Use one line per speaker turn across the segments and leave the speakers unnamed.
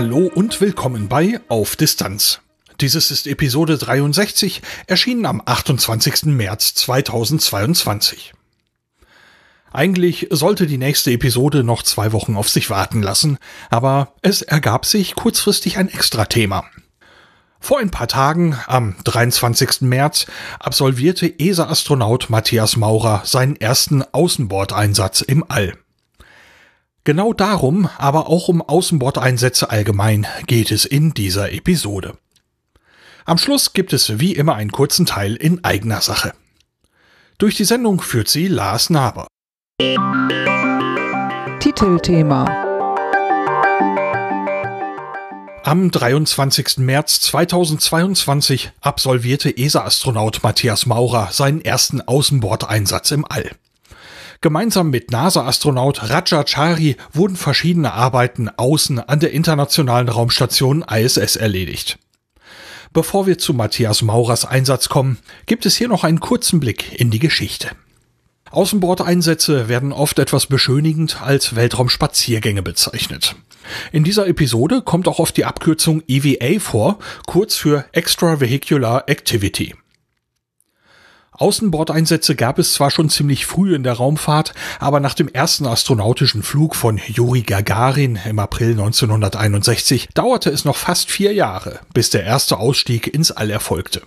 Hallo und willkommen bei Auf Distanz. Dieses ist Episode 63, erschienen am 28. März 2022. Eigentlich sollte die nächste Episode noch zwei Wochen auf sich warten lassen, aber es ergab sich kurzfristig ein Extra-Thema. Vor ein paar Tagen, am 23. März, absolvierte ESA-Astronaut Matthias Maurer seinen ersten Außenbordeinsatz im All. Genau darum, aber auch um Außenbordeinsätze allgemein geht es in dieser Episode. Am Schluss gibt es wie immer einen kurzen Teil in eigener Sache. Durch die Sendung führt sie Lars Naber.
Titelthema
Am 23. März 2022 absolvierte ESA-Astronaut Matthias Maurer seinen ersten Außenbordeinsatz im All. Gemeinsam mit NASA-Astronaut Raja Chari wurden verschiedene Arbeiten außen an der internationalen Raumstation ISS erledigt. Bevor wir zu Matthias Maurers Einsatz kommen, gibt es hier noch einen kurzen Blick in die Geschichte. Außenbordeinsätze werden oft etwas beschönigend als Weltraumspaziergänge bezeichnet. In dieser Episode kommt auch oft die Abkürzung EVA vor, kurz für Extravehicular Activity. Außenbordeinsätze gab es zwar schon ziemlich früh in der Raumfahrt, aber nach dem ersten astronautischen Flug von Juri Gagarin im April 1961 dauerte es noch fast vier Jahre, bis der erste Ausstieg ins All erfolgte.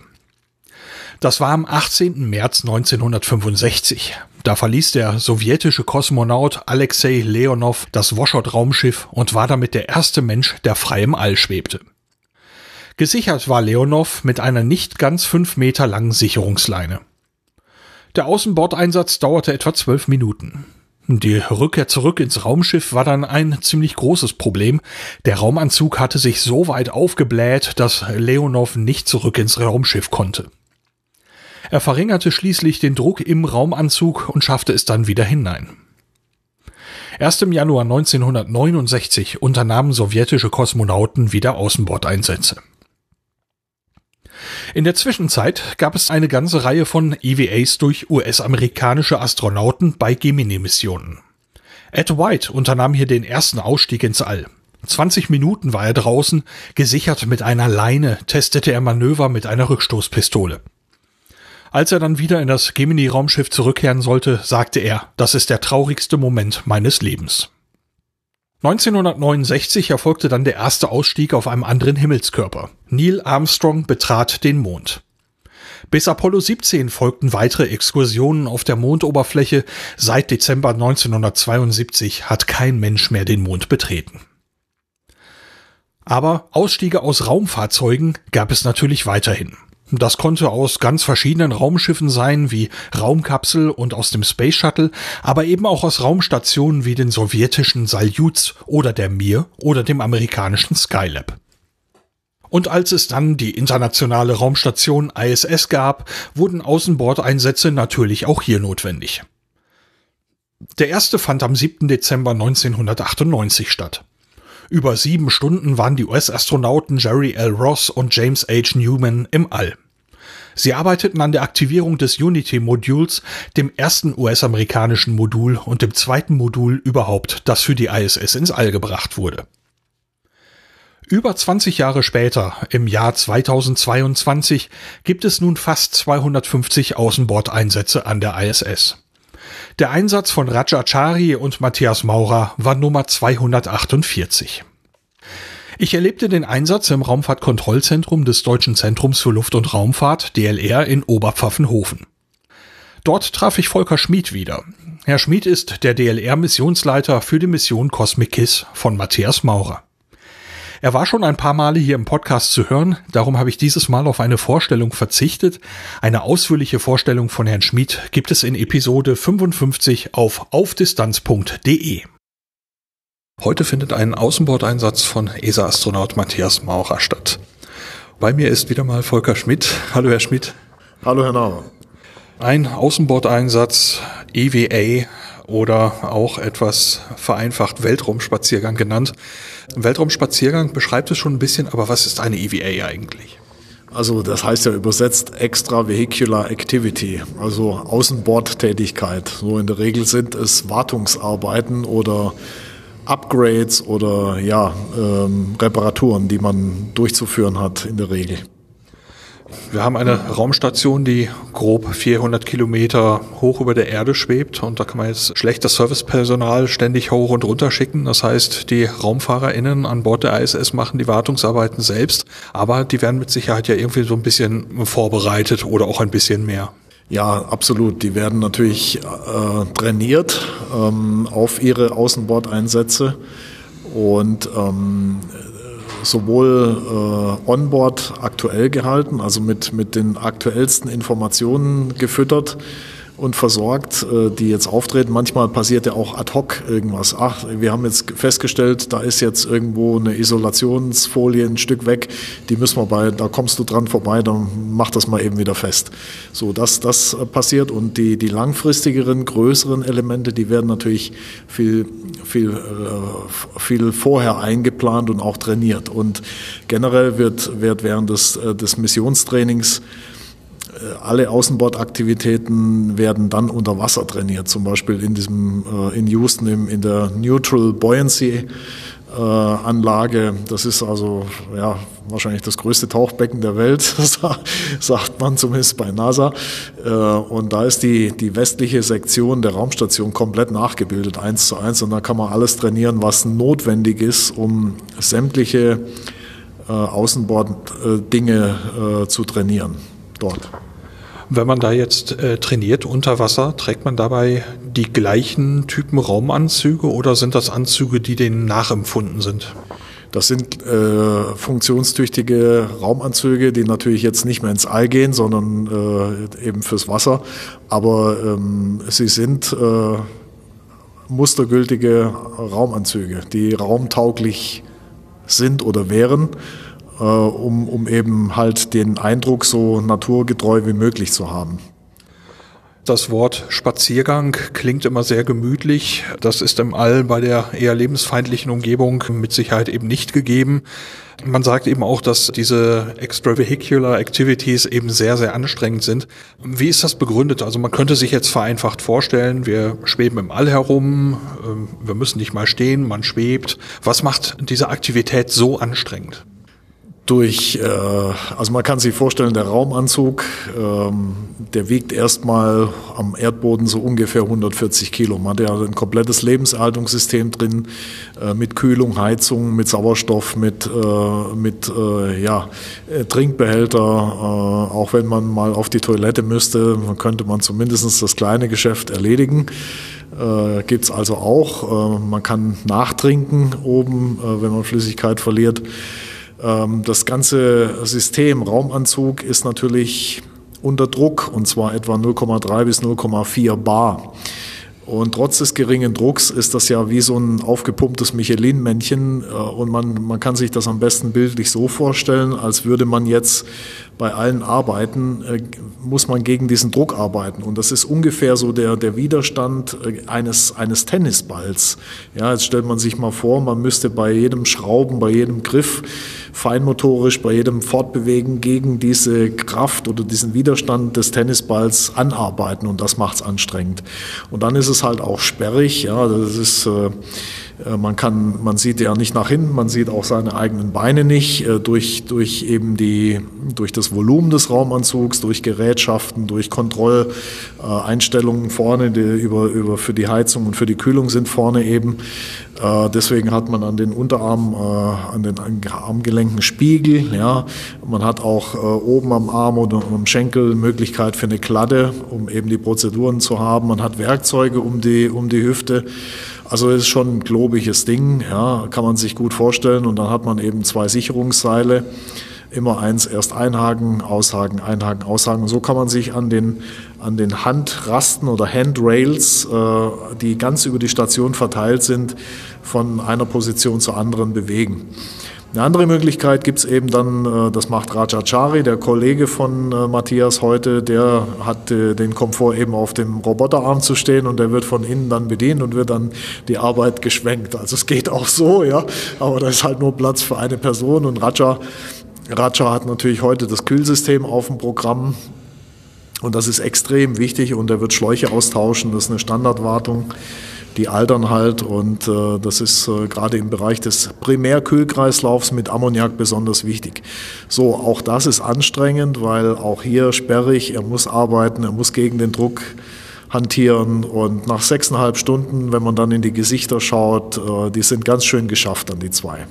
Das war am 18. März 1965. Da verließ der sowjetische Kosmonaut Alexei Leonov das Voskhod-Raumschiff und war damit der erste Mensch, der frei im All schwebte. Gesichert war Leonov mit einer nicht ganz fünf Meter langen Sicherungsleine. Der Außenbordeinsatz dauerte etwa zwölf Minuten. Die Rückkehr zurück ins Raumschiff war dann ein ziemlich großes Problem. Der Raumanzug hatte sich so weit aufgebläht, dass Leonov nicht zurück ins Raumschiff konnte. Er verringerte schließlich den Druck im Raumanzug und schaffte es dann wieder hinein. Erst im Januar 1969 unternahmen sowjetische Kosmonauten wieder Außenbordeinsätze. In der Zwischenzeit gab es eine ganze Reihe von EVAs durch US-amerikanische Astronauten bei Gemini-Missionen. Ed White unternahm hier den ersten Ausstieg ins All. 20 Minuten war er draußen, gesichert mit einer Leine, testete er Manöver mit einer Rückstoßpistole. Als er dann wieder in das Gemini-Raumschiff zurückkehren sollte, sagte er, das ist der traurigste Moment meines Lebens. 1969 erfolgte dann der erste Ausstieg auf einem anderen Himmelskörper. Neil Armstrong betrat den Mond. Bis Apollo 17 folgten weitere Exkursionen auf der Mondoberfläche. Seit Dezember 1972 hat kein Mensch mehr den Mond betreten. Aber Ausstiege aus Raumfahrzeugen gab es natürlich weiterhin. Das konnte aus ganz verschiedenen Raumschiffen sein, wie Raumkapsel und aus dem Space Shuttle, aber eben auch aus Raumstationen wie den sowjetischen Salyuts oder der Mir oder dem amerikanischen Skylab. Und als es dann die internationale Raumstation ISS gab, wurden Außenbordeinsätze natürlich auch hier notwendig. Der erste fand am 7. Dezember 1998 statt. Über sieben Stunden waren die US-Astronauten Jerry L. Ross und James H. Newman im All. Sie arbeiteten an der Aktivierung des Unity-Moduls, dem ersten US-amerikanischen Modul und dem zweiten Modul überhaupt, das für die ISS ins All gebracht wurde. Über 20 Jahre später, im Jahr 2022, gibt es nun fast 250 Außenbordeinsätze an der ISS. Der Einsatz von Rajachari und Matthias Maurer war Nummer 248. Ich erlebte den Einsatz im Raumfahrtkontrollzentrum des Deutschen Zentrums für Luft- und Raumfahrt, DLR, in Oberpfaffenhofen. Dort traf ich Volker Schmid wieder. Herr Schmid ist der DLR-Missionsleiter für die Mission Cosmic Kiss von Matthias Maurer. Er war schon ein paar Male hier im Podcast zu hören, darum habe ich dieses Mal auf eine Vorstellung verzichtet. Eine ausführliche Vorstellung von Herrn Schmid gibt es in Episode 55 auf aufdistanz.de. Heute findet ein Außenbordeinsatz von ESA-Astronaut Matthias Maurer statt. Bei mir ist wieder mal Volker Schmidt. Hallo, Herr Schmidt.
Hallo, Herr Nauer.
Ein Außenbordeinsatz, EVA oder auch etwas vereinfacht Weltraumspaziergang genannt. Weltraumspaziergang beschreibt es schon ein bisschen, aber was ist eine EVA eigentlich?
Also das heißt ja übersetzt Extravehicular Activity, also Außenbordtätigkeit. So in der Regel sind es Wartungsarbeiten oder Upgrades oder ja, ähm, Reparaturen, die man durchzuführen hat in der Regel.
Wir haben eine Raumstation, die grob 400 Kilometer hoch über der Erde schwebt und da kann man jetzt schlecht das Servicepersonal ständig hoch und runter schicken. Das heißt, die RaumfahrerInnen an Bord der ISS machen die Wartungsarbeiten selbst, aber die werden mit Sicherheit ja irgendwie so ein bisschen vorbereitet oder auch ein bisschen mehr.
Ja, absolut. Die werden natürlich äh, trainiert ähm, auf ihre Außenbordeinsätze und ähm, sowohl äh, onboard aktuell gehalten, also mit, mit den aktuellsten Informationen gefüttert und versorgt, äh, die jetzt auftreten. Manchmal passiert ja auch ad hoc irgendwas. Ach, wir haben jetzt festgestellt, da ist jetzt irgendwo eine Isolationsfolie ein Stück weg, die müssen wir bei, da kommst du dran vorbei, dann mach das mal eben wieder fest. So, dass das passiert und die, die langfristigeren, größeren Elemente, die werden natürlich viel, viel, äh, viel vorher eingeplant und auch trainiert. Und generell wird, wird während des, äh, des Missionstrainings alle Außenbordaktivitäten werden dann unter Wasser trainiert, zum Beispiel in diesem äh, in Houston im, in der Neutral Buoyancy äh, Anlage. Das ist also ja wahrscheinlich das größte Tauchbecken der Welt, sagt man zumindest bei NASA. Und da ist die, die westliche Sektion der Raumstation komplett nachgebildet, eins zu eins. Und da kann man alles trainieren, was notwendig ist, um sämtliche Außenbord-Dinge zu trainieren dort.
Wenn man da jetzt äh, trainiert unter Wasser, trägt man dabei die gleichen Typen Raumanzüge oder sind das Anzüge, die denen nachempfunden sind?
Das sind äh, funktionstüchtige Raumanzüge, die natürlich jetzt nicht mehr ins All gehen, sondern äh, eben fürs Wasser. Aber ähm, sie sind äh, mustergültige Raumanzüge, die raumtauglich sind oder wären äh, um, um eben halt den Eindruck so naturgetreu wie möglich zu haben.
Das Wort Spaziergang klingt immer sehr gemütlich. Das ist im All bei der eher lebensfeindlichen Umgebung mit Sicherheit eben nicht gegeben. Man sagt eben auch, dass diese extravehicular activities eben sehr, sehr anstrengend sind. Wie ist das begründet? Also man könnte sich jetzt vereinfacht vorstellen, wir schweben im All herum, ähm, wir müssen nicht mal stehen, man schwebt. Was macht diese Aktivität so anstrengend?
Durch, äh, also man kann sich vorstellen, der Raumanzug, ähm, der wiegt erstmal am Erdboden so ungefähr 140 Kilo. Man hat ja ein komplettes Lebenserhaltungssystem drin, äh, mit Kühlung, Heizung, mit Sauerstoff, mit, äh, mit äh, ja, äh, Trinkbehälter. Äh, auch wenn man mal auf die Toilette müsste, könnte man zumindest das kleine Geschäft erledigen. Äh, Gibt es also auch. Äh, man kann nachtrinken oben, äh, wenn man Flüssigkeit verliert. Ähm, das ganze System Raumanzug ist natürlich unter Druck und zwar etwa 0,3 bis 0,4 Bar. Und trotz des geringen Drucks ist das ja wie so ein aufgepumptes Michelin-Männchen. Äh, und man, man kann sich das am besten bildlich so vorstellen, als würde man jetzt bei allen Arbeiten, äh, muss man gegen diesen Druck arbeiten. Und das ist ungefähr so der, der Widerstand äh, eines, eines Tennisballs. Ja, jetzt stellt man sich mal vor, man müsste bei jedem Schrauben, bei jedem Griff, feinmotorisch, bei jedem Fortbewegen gegen diese Kraft oder diesen Widerstand des Tennisballs anarbeiten. Und das macht es anstrengend. Und dann ist es halt auch sperrig. Ja, das ist, äh, man kann, man sieht ja nicht nach hinten, man sieht auch seine eigenen Beine nicht äh, durch, durch eben die, durch das Volumen des Raumanzugs, durch Gerätschaften, durch Kontrolleinstellungen vorne, die über, über für die Heizung und für die Kühlung sind vorne eben. Deswegen hat man an den Unterarmen, an den Armgelenken Spiegel, ja. Man hat auch oben am Arm oder am Schenkel Möglichkeit für eine Kladde, um eben die Prozeduren zu haben. Man hat Werkzeuge um die, um die Hüfte. Also ist schon ein globiges Ding, ja, kann man sich gut vorstellen. Und dann hat man eben zwei Sicherungsseile, immer eins erst einhaken, aushaken, einhaken, aushaken. Und so kann man sich an den, an den Handrasten oder Handrails, äh, die ganz über die Station verteilt sind, von einer Position zur anderen bewegen. Eine andere Möglichkeit gibt es eben dann, äh, das macht Rajachari, der Kollege von äh, Matthias heute, der hat äh, den Komfort eben auf dem Roboterarm zu stehen und der wird von innen dann bedient und wird dann die Arbeit geschwenkt. Also es geht auch so, ja, aber da ist halt nur Platz für eine Person und Raja, Raja hat natürlich heute das Kühlsystem auf dem Programm und das ist extrem wichtig und er wird Schläuche austauschen, das ist eine Standardwartung die altern halt und äh, das ist äh, gerade im Bereich des Primärkühlkreislaufs mit Ammoniak besonders wichtig. So, auch das ist anstrengend, weil auch hier sperrig, er muss arbeiten, er muss gegen den Druck hantieren und nach sechseinhalb Stunden, wenn man dann in die Gesichter schaut, äh, die sind ganz schön geschafft dann die zwei.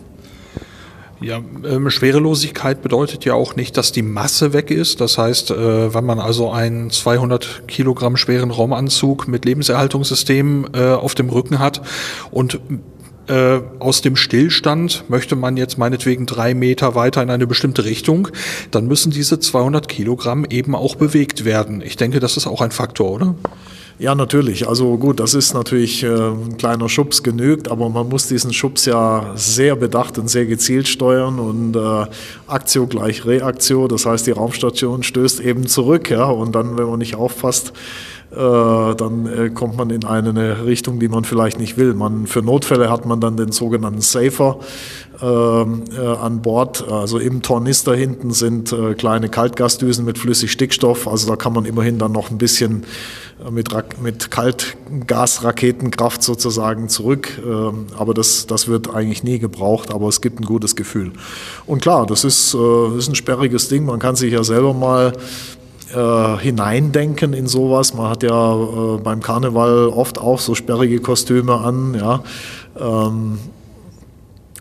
Ja, ähm, Schwerelosigkeit bedeutet ja auch nicht, dass die Masse weg ist. Das heißt, äh, wenn man also einen 200 Kilogramm schweren Raumanzug mit Lebenserhaltungssystem äh, auf dem Rücken hat und äh, aus dem Stillstand möchte man jetzt meinetwegen drei Meter weiter in eine bestimmte Richtung, dann müssen diese 200 Kilogramm eben auch bewegt werden. Ich denke, das ist auch ein Faktor, oder?
Ja, natürlich. Also gut, das ist natürlich äh, ein kleiner Schubs genügt, aber man muss diesen Schubs ja sehr bedacht und sehr gezielt steuern und äh, Aktio gleich Reaktio, das heißt, die Raumstation stößt eben zurück, ja, und dann, wenn man nicht aufpasst, dann äh, kommt man in eine Richtung, die man vielleicht nicht will. Man, für Notfälle hat man dann den sogenannten Safer ähm, äh, an Bord. Also im Tornister hinten sind äh, kleine Kaltgasdüsen mit Flüssigstickstoff. Also da kann man immerhin dann noch ein bisschen äh, mit, mit Kaltgasraketenkraft sozusagen zurück. Ähm, aber das, das wird eigentlich nie gebraucht, aber es gibt ein gutes Gefühl. Und klar, das ist, äh, ist ein sperriges Ding. Man kann sich ja selber mal äh, hineindenken in sowas. Man hat ja äh, beim Karneval oft auch so sperrige Kostüme an. Ja. Ähm,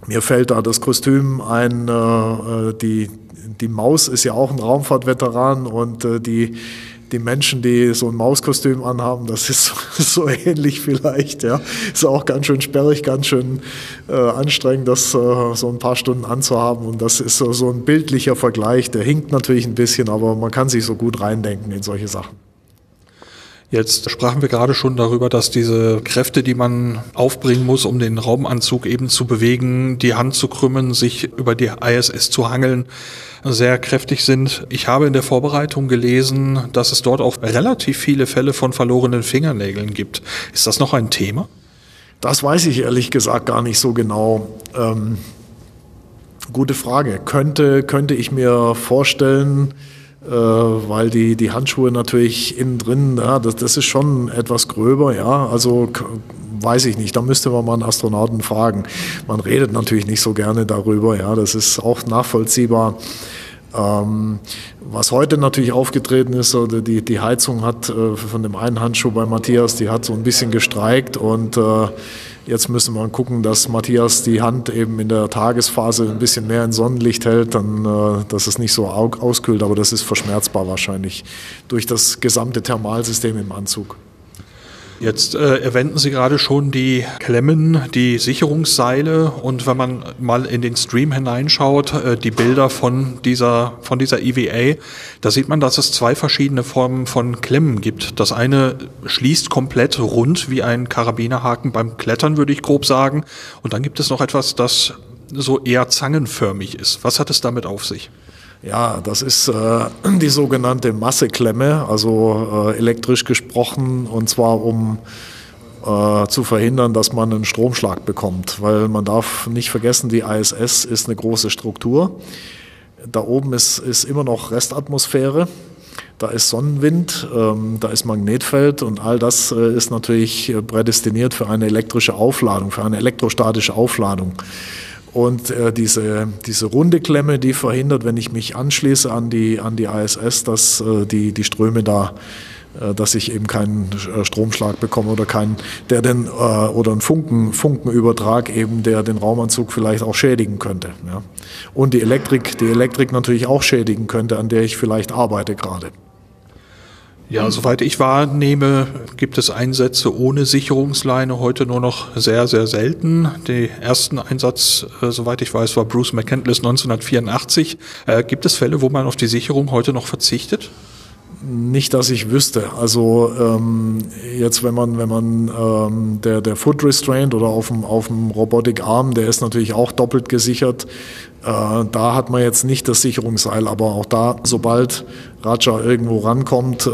mir fällt da das Kostüm ein, äh, äh, die, die Maus ist ja auch ein Raumfahrtveteran und äh, die, die Menschen, die so ein Mauskostüm anhaben, das ist so, ähnlich vielleicht. Ja. Ist auch ganz schön sperrig, ganz schön äh, anstrengend, das äh, so ein paar Stunden anzuhaben. Und das ist so, so ein bildlicher Vergleich. Der hinkt natürlich ein bisschen, aber man kann sich so gut reindenken in solche Sachen.
Jetzt sprachen wir gerade schon darüber, dass diese Kräfte, die man aufbringen muss, um den Raumanzug eben zu bewegen, die Hand zu krümmen, sich über die ISS zu hangeln, sehr kräftig sind. Ich habe in der Vorbereitung gelesen, dass es dort auch relativ viele Fälle von verlorenen Fingernägeln gibt. Ist das noch ein Thema?
Das weiß ich ehrlich gesagt gar nicht so genau. Ähm, gute Frage. Könnte, könnte ich mir vorstellen, weil die, die Handschuhe natürlich innen drin, ja, das, das ist schon etwas gröber, ja, also weiß ich nicht, da müsste man mal einen Astronauten fragen. Man redet natürlich nicht so gerne darüber, ja, das ist auch nachvollziehbar. Ähm, was heute natürlich aufgetreten ist, oder die, die Heizung hat äh, von dem einen Handschuh bei Matthias, die hat so ein bisschen gestreikt und äh, Jetzt müssen wir gucken, dass Matthias die Hand eben in der Tagesphase ein bisschen mehr in Sonnenlicht hält, dann, äh, dass es nicht so auskühlt, aber das ist verschmerzbar wahrscheinlich durch das gesamte Thermalsystem im Anzug.
Jetzt äh, erwähnten Sie gerade schon die Klemmen, die Sicherungsseile und wenn man mal in den Stream hineinschaut, äh, die Bilder von dieser, von dieser EVA, da sieht man, dass es zwei verschiedene Formen von Klemmen gibt. Das eine schließt komplett rund wie ein Karabinerhaken beim Klettern, würde ich grob sagen. Und dann gibt es noch etwas, das so eher zangenförmig ist. Was hat es damit auf sich?
Ja, das ist äh, die sogenannte Masseklemme, also äh, elektrisch gesprochen, und zwar um äh, zu verhindern, dass man einen Stromschlag bekommt. Weil man darf nicht vergessen, die ISS ist eine große Struktur. Da oben ist, ist immer noch Restatmosphäre. Da ist Sonnenwind, ähm, da ist Magnetfeld und all das äh, ist natürlich prädestiniert für eine elektrische Aufladung, für eine elektrostatische Aufladung. Und äh, diese, diese runde Klemme, die verhindert, wenn ich mich anschließe an die, an die ISS, dass äh, die, die Ströme da, äh, dass ich eben keinen äh, Stromschlag bekomme oder keinen, der den, äh, oder einen Funken, Funkenübertrag eben, der den Raumanzug vielleicht auch schädigen könnte. Ja. Und die Elektrik, die Elektrik natürlich auch schädigen könnte, an der ich vielleicht arbeite gerade.
Ja, soweit ich wahrnehme, gibt es Einsätze ohne Sicherungsleine heute nur noch sehr, sehr selten. Der ersten Einsatz, äh, soweit ich weiß, war Bruce McCandless 1984. Äh, gibt es Fälle, wo man auf die Sicherung heute noch verzichtet?
Nicht, dass ich wüsste. Also ähm, jetzt, wenn man, wenn man ähm, der, der Foot Restraint oder auf dem, auf dem Robotic Arm, der ist natürlich auch doppelt gesichert. Äh, da hat man jetzt nicht das Sicherungsseil, aber auch da, sobald Raja irgendwo rankommt, äh,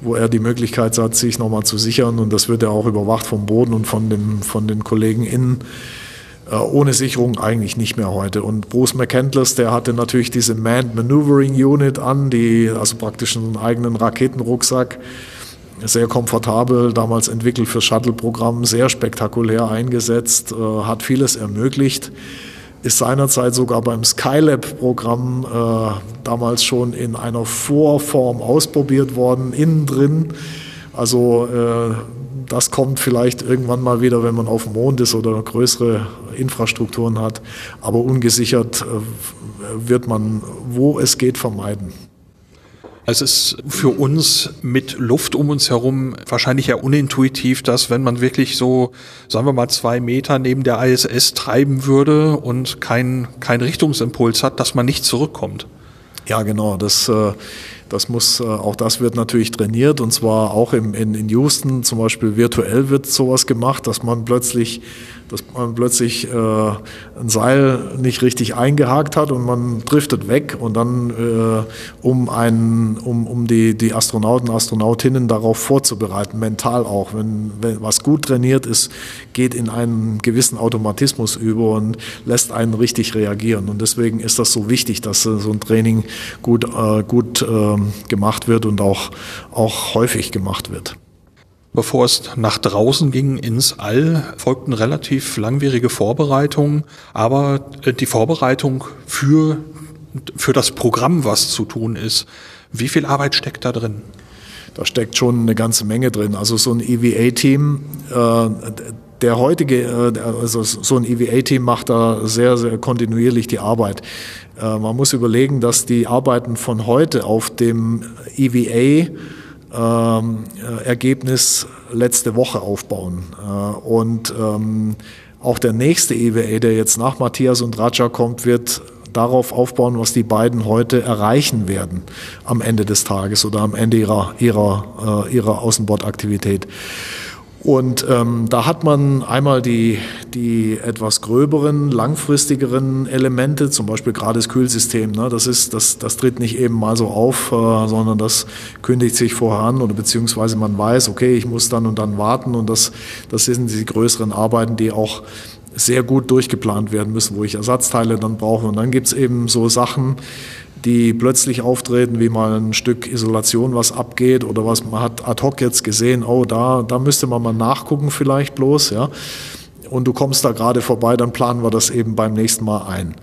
wo er die Möglichkeit hat, sich nochmal zu sichern, und das wird ja auch überwacht vom Boden und von, dem, von den Kollegen innen, äh, ohne Sicherung eigentlich nicht mehr heute. Und Bruce McCandless, der hatte natürlich diese Manned Maneuvering Unit an, die, also praktisch einen eigenen Raketenrucksack, sehr komfortabel, damals entwickelt für Shuttle-Programm, sehr spektakulär eingesetzt, hat vieles ermöglicht ist seinerzeit sogar beim Skylab-Programm äh, damals schon in einer Vorform ausprobiert worden, innen drin. Also äh, das kommt vielleicht irgendwann mal wieder, wenn man auf dem Mond ist oder größere Infrastrukturen hat. Aber ungesichert äh, wird man, wo es geht, vermeiden.
Es ist für uns mit Luft um uns herum wahrscheinlich ja unintuitiv, dass wenn man wirklich so, sagen wir mal, zwei Meter neben der ISS treiben würde und keinen kein Richtungsimpuls hat, dass man nicht zurückkommt.
Ja, genau. Das, äh, das muss, äh, auch das wird natürlich trainiert und zwar auch im, in, in Houston zum Beispiel virtuell wird sowas gemacht, dass man plötzlich dass man plötzlich äh, ein Seil nicht richtig eingehakt hat und man driftet weg und dann äh, um einen, um, um die, die Astronauten, Astronautinnen darauf vorzubereiten, mental auch. Wenn, wenn was gut trainiert ist, geht in einen gewissen Automatismus über und lässt einen richtig reagieren. Und deswegen ist das so wichtig, dass äh, so ein Training gut, äh, gut äh, gemacht wird und auch, auch häufig gemacht wird.
Bevor es nach draußen ging ins All, folgten relativ langwierige Vorbereitungen, aber äh, die Vorbereitung für, für das Programm, was zu tun ist, wie viel Arbeit steckt da drin?
Da steckt schon eine ganze Menge drin. Also so ein EVA-Team, äh, der heutige, äh, also so ein EVA-Team macht da sehr, sehr kontinuierlich die Arbeit. Äh, man muss überlegen, dass die Arbeiten von heute auf dem EVA Ergebnis letzte Woche aufbauen. Äh, und ähm, auch der nächste EWA, der jetzt nach Matthias und Raja kommt, wird darauf aufbauen, was die beiden heute erreichen werden am Ende des Tages oder am Ende ihrer, ihrer, äh, ihrer Außenbordaktivität. Und ähm, da hat man einmal die, die etwas gröberen, langfristigeren Elemente, zum Beispiel gerade das Kühlsystem. Ne? Das, ist, das, das tritt nicht eben mal so auf, äh, sondern das kündigt sich vorher an oder beziehungsweise man weiß, okay, ich muss dann und dann warten und das, das sind die größeren Arbeiten, die auch sehr gut durchgeplant werden müssen, wo ich Ersatzteile dann brauche. Und dann gibt's eben so Sachen, die plötzlich auftreten, wie mal ein Stück Isolation, was abgeht oder was man hat ad hoc jetzt gesehen, oh, da, da müsste man mal nachgucken vielleicht bloß, ja. Und du kommst da gerade vorbei, dann planen wir das eben beim nächsten Mal ein.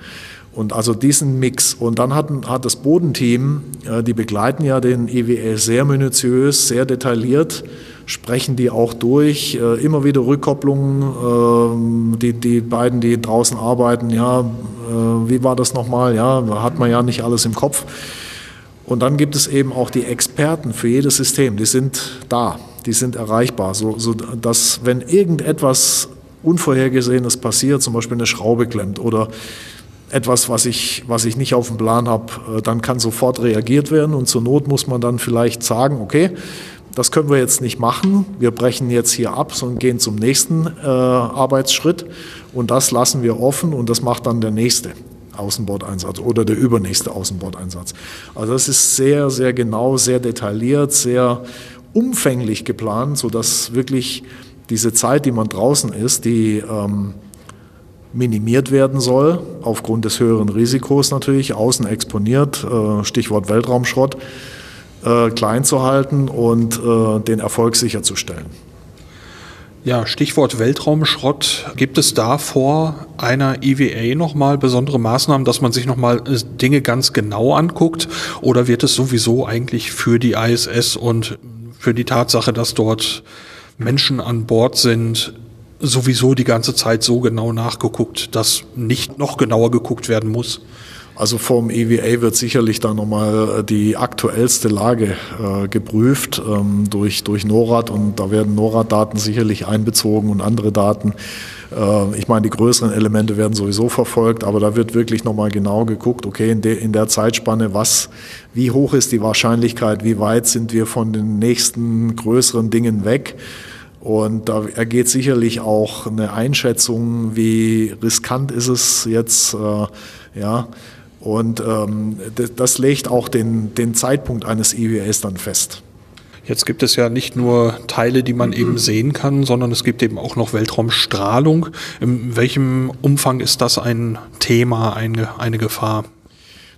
Und also diesen Mix. Und dann hat, hat das Bodenteam, äh, die begleiten ja den EWL sehr minutiös, sehr detailliert sprechen die auch durch. Äh, immer wieder Rückkopplungen. Äh, die, die beiden, die draußen arbeiten, ja, äh, wie war das nochmal? Ja, hat man ja nicht alles im Kopf. Und dann gibt es eben auch die Experten für jedes System. Die sind da, die sind erreichbar, so, so dass wenn irgendetwas Unvorhergesehenes passiert, zum Beispiel eine Schraube klemmt oder etwas, was ich, was ich nicht auf dem Plan habe, äh, dann kann sofort reagiert werden und zur Not muss man dann vielleicht sagen, okay, das können wir jetzt nicht machen. Wir brechen jetzt hier ab und gehen zum nächsten äh, Arbeitsschritt. Und das lassen wir offen und das macht dann der nächste Außenbordeinsatz oder der übernächste Außenbordeinsatz. Also das ist sehr, sehr genau, sehr detailliert, sehr umfänglich geplant, sodass wirklich diese Zeit, die man draußen ist, die ähm, minimiert werden soll, aufgrund des höheren Risikos natürlich, außen exponiert, äh, Stichwort Weltraumschrott, äh, klein zu halten und äh, den Erfolg sicherzustellen.
Ja, Stichwort Weltraumschrott. Gibt es da vor einer EVA nochmal besondere Maßnahmen, dass man sich nochmal äh, Dinge ganz genau anguckt? Oder wird es sowieso eigentlich für die ISS und für die Tatsache, dass dort Menschen an Bord sind, sowieso die ganze Zeit so genau nachgeguckt, dass nicht noch genauer geguckt werden muss?
Also vom EVA wird sicherlich dann nochmal äh, die aktuellste Lage äh, geprüft ähm, durch, durch NORAD und da werden NORAD-Daten sicherlich einbezogen und andere Daten. Äh, ich meine, die größeren Elemente werden sowieso verfolgt, aber da wird wirklich nochmal genau geguckt, okay, in, de, in der Zeitspanne, was, wie hoch ist die Wahrscheinlichkeit, wie weit sind wir von den nächsten größeren Dingen weg. Und da ergeht sicherlich auch eine Einschätzung, wie riskant ist es jetzt, äh, Ja, und ähm, das legt auch den, den Zeitpunkt eines EVAs dann fest.
Jetzt gibt es ja nicht nur Teile, die man eben sehen kann, sondern es gibt eben auch noch Weltraumstrahlung. In welchem Umfang ist das ein Thema, eine, eine Gefahr?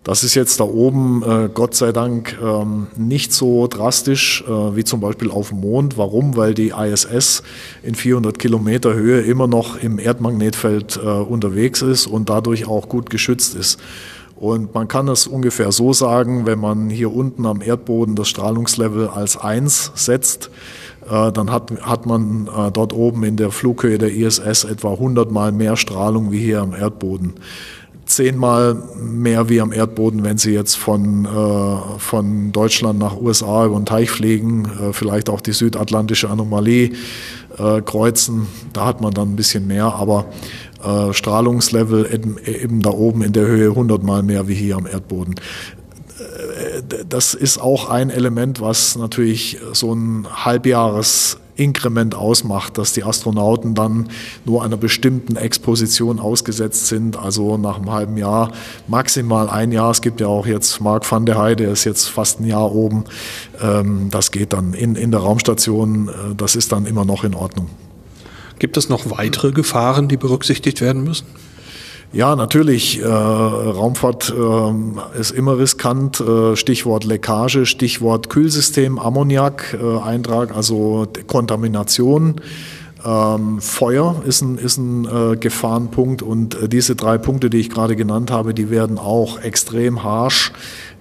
Das ist jetzt da oben, äh, Gott sei Dank, ähm, nicht so drastisch äh, wie zum Beispiel auf dem Mond. Warum? Weil die ISS in 400 Kilometer Höhe immer noch im Erdmagnetfeld äh, unterwegs ist und dadurch auch gut geschützt ist. Und man kann es ungefähr so sagen, wenn man hier unten am Erdboden das Strahlungslevel als 1 setzt, äh, dann hat, hat man äh, dort oben in der Flughöhe der ISS etwa 100 mal mehr Strahlung wie hier am Erdboden. Zehnmal mehr wie am Erdboden, wenn Sie jetzt von, äh, von Deutschland nach USA über den Teich fliegen, vielleicht auch die südatlantische Anomalie kreuzen. Da hat man dann ein bisschen mehr, aber äh, Strahlungslevel eben, eben da oben in der Höhe 100 mal mehr wie hier am Erdboden äh, das ist auch ein Element, was natürlich so ein Halbjahres Inkrement ausmacht, dass die Astronauten dann nur einer bestimmten Exposition ausgesetzt sind, also nach einem halben Jahr, maximal ein Jahr. Es gibt ja auch jetzt Mark van der Heide, der ist jetzt fast ein Jahr oben. Ähm, das geht dann in, in der Raumstation, äh, das ist dann immer noch in Ordnung.
Gibt es noch weitere Gefahren, die berücksichtigt werden müssen?
Ja, natürlich. Äh, Raumfahrt äh, ist immer riskant. Äh, Stichwort Leckage, Stichwort Kühlsystem, Ammoniak-Eintrag, äh, also Kontamination. Ähm, Feuer ist ein, ist ein äh, Gefahrenpunkt und äh, diese drei Punkte, die ich gerade genannt habe, die werden auch extrem harsch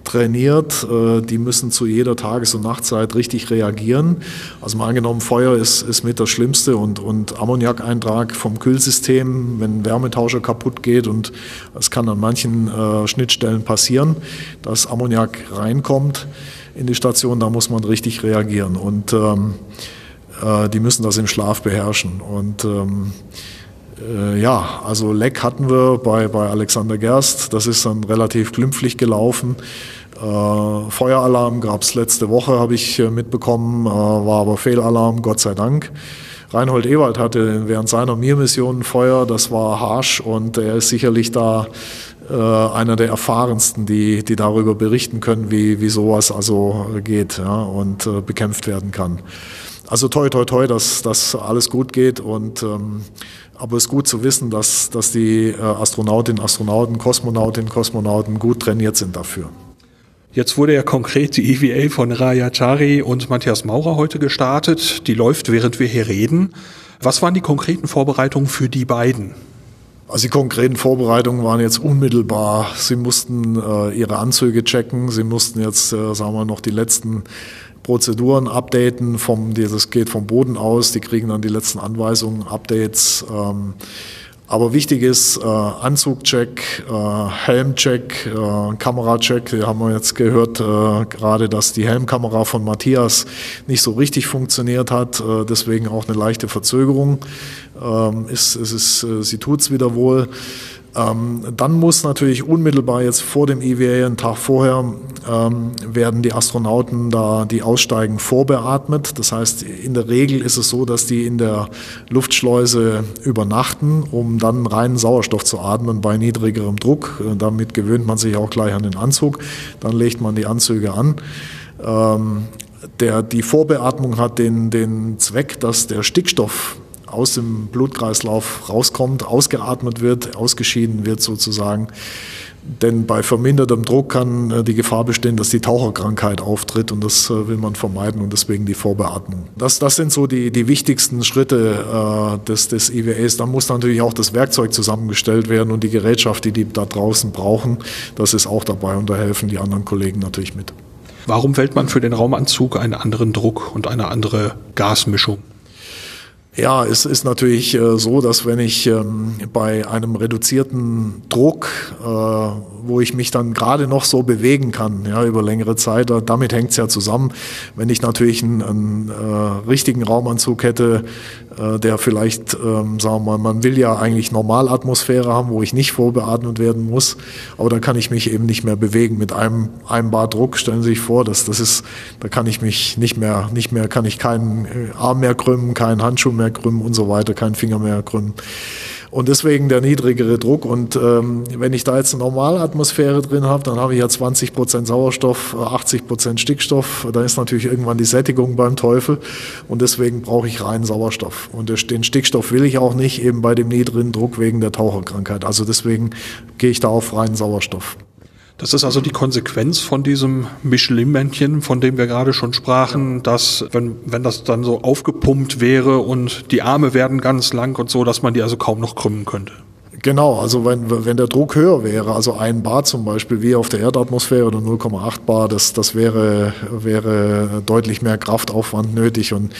trainiert. Äh, die müssen zu jeder Tages- und Nachtzeit richtig reagieren. Also mal angenommen, Feuer ist, ist mit das Schlimmste und, und Ammoniakeintrag vom Kühlsystem, wenn ein Wärmetauscher kaputt geht und es kann an manchen äh, Schnittstellen passieren, dass Ammoniak reinkommt in die Station, da muss man richtig reagieren und ähm, äh, die müssen das im Schlaf beherrschen und ähm, äh, ja, also Leck hatten wir bei, bei Alexander Gerst. Das ist dann relativ glimpflich gelaufen. Äh, Feueralarm gab es letzte Woche, habe ich äh, mitbekommen, äh, war aber Fehlalarm, Gott sei Dank. Reinhold Ewald hatte während seiner Mir-Mission Feuer, das war harsch und er ist sicherlich da äh, einer der erfahrensten, die, die darüber berichten können, wie, wie sowas also geht ja, und äh, bekämpft werden kann. Also toi, toi, toi, dass das alles gut geht und ähm, aber es ist gut zu wissen, dass, dass die äh, Astronautinnen, Astronauten, Kosmonautinnen, Kosmonauten gut trainiert sind dafür.
Jetzt wurde ja konkret die EVA von Raya Chari und Matthias Maurer heute gestartet. Die läuft, während wir hier reden. Was waren die konkreten Vorbereitungen für die beiden?
Also die konkreten Vorbereitungen waren jetzt unmittelbar. Sie mussten äh, ihre Anzüge checken. Sie mussten jetzt, äh, sagen wir, noch die letzten Prozeduren updaten, vom, das geht vom Boden aus, die kriegen dann die letzten Anweisungen, Updates. Ähm, aber wichtig ist äh, Anzugcheck, äh, Helmcheck, äh, Kameracheck. Wir haben jetzt gehört äh, gerade, dass die Helmkamera von Matthias nicht so richtig funktioniert hat, äh, deswegen auch eine leichte Verzögerung. Ähm, ist, ist, ist, äh, sie tut's wieder wohl. Ähm, dann muss natürlich unmittelbar jetzt vor dem EVA, einen Tag vorher, ähm, werden die Astronauten da, die aussteigen, vorbeatmet. Das heißt, in der Regel ist es so, dass die in der Luftschleuse übernachten, um dann reinen Sauerstoff zu atmen bei niedrigerem Druck. Äh, damit gewöhnt man sich auch gleich an den Anzug. Dann legt man die Anzüge an. Ähm, der, die Vorbeatmung hat den, den Zweck, dass der Stickstoff aus dem Blutkreislauf rauskommt, ausgeatmet wird, ausgeschieden wird sozusagen. Denn bei vermindertem Druck kann äh, die Gefahr bestehen, dass die Taucherkrankheit auftritt und das äh, will man vermeiden und deswegen die Vorbeatmung. Das, das sind so die, die wichtigsten Schritte äh, des, des IWAs. Dann muss natürlich auch das Werkzeug zusammengestellt werden und die Gerätschaft, die die da draußen brauchen, das ist auch dabei und da helfen die anderen Kollegen natürlich mit.
Warum wählt man für den Raumanzug einen anderen Druck und eine andere Gasmischung?
Ja, es ist natürlich äh, so, dass wenn ich ähm, bei einem reduzierten Druck, äh, wo ich mich dann gerade noch so bewegen kann, ja, über längere Zeit, damit hängt es ja zusammen. Wenn ich natürlich einen, einen äh, richtigen Raumanzug hätte, der vielleicht, ähm, sagen wir mal, man will ja eigentlich Normalatmosphäre haben, wo ich nicht vorbeatmet werden muss, aber da kann ich mich eben nicht mehr bewegen mit einem, einem Bar Druck. Stellen Sie sich vor, dass das ist, da kann ich mich nicht mehr, nicht mehr, kann ich keinen Arm mehr krümmen, keinen Handschuh mehr krümmen und so weiter, keinen Finger mehr krümmen. Und deswegen der niedrigere Druck. Und ähm, wenn ich da jetzt eine normale Atmosphäre drin habe, dann habe ich ja 20 Prozent Sauerstoff, 80 Prozent Stickstoff. Da ist natürlich irgendwann die Sättigung beim Teufel. Und deswegen brauche ich reinen Sauerstoff. Und den Stickstoff will ich auch nicht, eben bei dem niedrigen Druck wegen der Taucherkrankheit. Also deswegen gehe ich da auf reinen Sauerstoff.
Das ist also die Konsequenz von diesem Michelin-Männchen, von dem wir gerade schon sprachen, dass wenn, wenn das dann so aufgepumpt wäre und die Arme werden ganz lang und so, dass man die also kaum noch krümmen könnte.
Genau, also wenn, wenn der Druck höher wäre, also ein Bar zum Beispiel, wie auf der Erdatmosphäre oder 0,8 Bar, das, das wäre, wäre deutlich mehr Kraftaufwand nötig. Und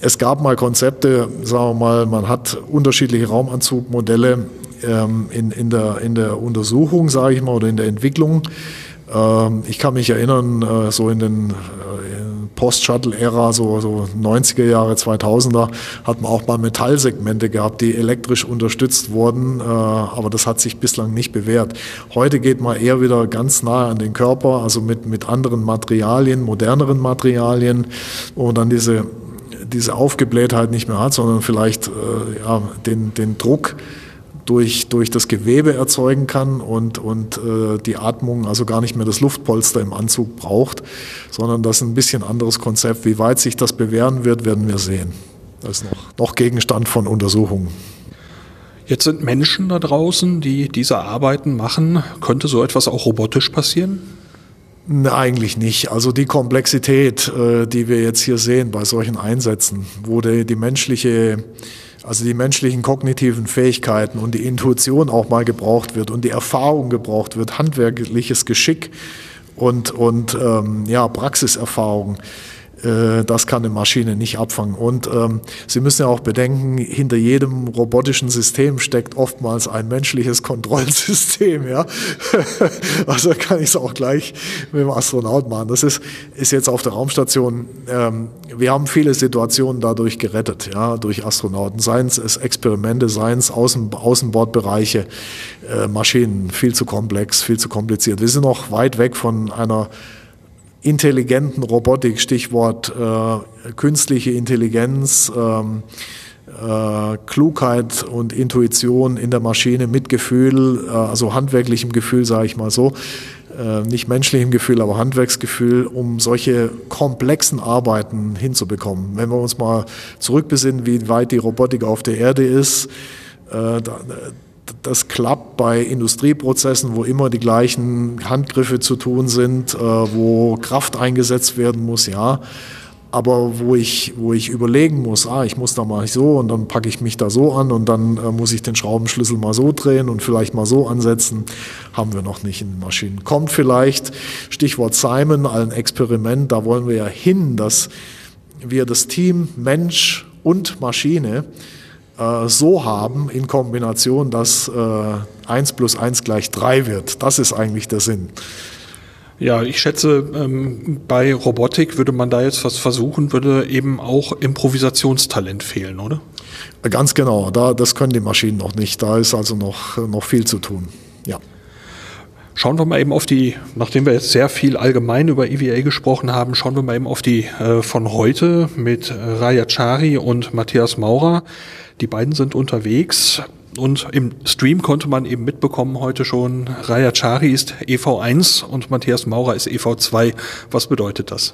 es gab mal Konzepte, sagen wir mal, man hat unterschiedliche Raumanzugmodelle ähm, in, in, der, in der Untersuchung, sage ich mal, oder in der Entwicklung. Ähm, ich kann mich erinnern, äh, so in den äh, Post-Shuttle-Ära, so, so 90er Jahre, 2000er, hat man auch mal Metallsegmente gehabt, die elektrisch unterstützt wurden, äh, aber das hat sich bislang nicht bewährt. Heute geht man eher wieder ganz nahe an den Körper, also mit, mit anderen Materialien, moderneren Materialien, man dann diese, diese Aufgeblähtheit nicht mehr hat, sondern vielleicht äh, ja, den, den Druck durch, durch das Gewebe erzeugen kann und, und äh, die Atmung also gar nicht mehr das Luftpolster im Anzug braucht, sondern das ist ein bisschen anderes Konzept. Wie weit sich das bewähren wird, werden wir sehen. Das ist noch, noch Gegenstand von Untersuchungen.
Jetzt sind Menschen da draußen, die diese Arbeiten machen. Könnte so etwas auch robotisch passieren?
Ne, eigentlich nicht. Also die Komplexität, äh, die wir jetzt hier sehen bei solchen Einsätzen, wo die, die menschliche also die menschlichen kognitiven Fähigkeiten und die Intuition auch mal gebraucht wird und die Erfahrung gebraucht wird, handwerkliches Geschick und, und ähm, ja, Praxiserfahrung. Äh, das kann eine Maschine nicht abfangen. Und ähm, Sie müssen ja auch bedenken, hinter jedem robotischen System steckt oftmals ein menschliches Kontrollsystem. Ja? also kann ich es auch gleich mit dem Astronaut machen. Das ist, ist jetzt auf der Raumstation, ähm, wir haben viele Situationen dadurch gerettet, ja, durch Astronauten. Seien es Experimente, seien es Außen, Außenbordbereiche, äh, Maschinen, viel zu komplex, viel zu kompliziert. Wir sind noch weit weg von einer intelligenten Robotik, Stichwort äh, künstliche Intelligenz, ähm, äh, Klugheit und Intuition in der Maschine, Mitgefühl, äh, also handwerklichem Gefühl, sage ich mal so, äh, nicht menschlichem Gefühl, aber Handwerksgefühl, um solche komplexen Arbeiten hinzubekommen. Wenn wir uns mal zurückbesinnen, wie weit die Robotik auf der Erde ist, äh, da, das klappt bei Industrieprozessen, wo immer die gleichen Handgriffe zu tun sind, äh, wo Kraft eingesetzt werden muss, ja. Aber wo ich, wo ich überlegen muss, ah, ich muss da mal so und dann packe ich mich da so an und dann äh, muss ich den Schraubenschlüssel mal so drehen und vielleicht mal so ansetzen, haben wir noch nicht in den Maschinen. Kommt vielleicht, Stichwort Simon, ein Experiment, da wollen wir ja hin, dass wir das Team Mensch und Maschine äh, so haben in Kombination, dass äh, 1 plus 1 gleich 3 wird. Das ist eigentlich der Sinn.
Ja, ich schätze, ähm, bei Robotik würde man da jetzt was versuchen, würde eben auch Improvisationstalent fehlen, oder?
Ganz genau, da, das können die Maschinen noch nicht. Da ist also noch, noch viel zu tun.
Schauen wir mal eben auf die, nachdem wir jetzt sehr viel allgemein über EVA gesprochen haben, schauen wir mal eben auf die äh, von heute mit Raya Chari und Matthias Maurer. Die beiden sind unterwegs und im Stream konnte man eben mitbekommen heute schon, Raya Chari ist EV1 und Matthias Maurer ist EV2. Was bedeutet das?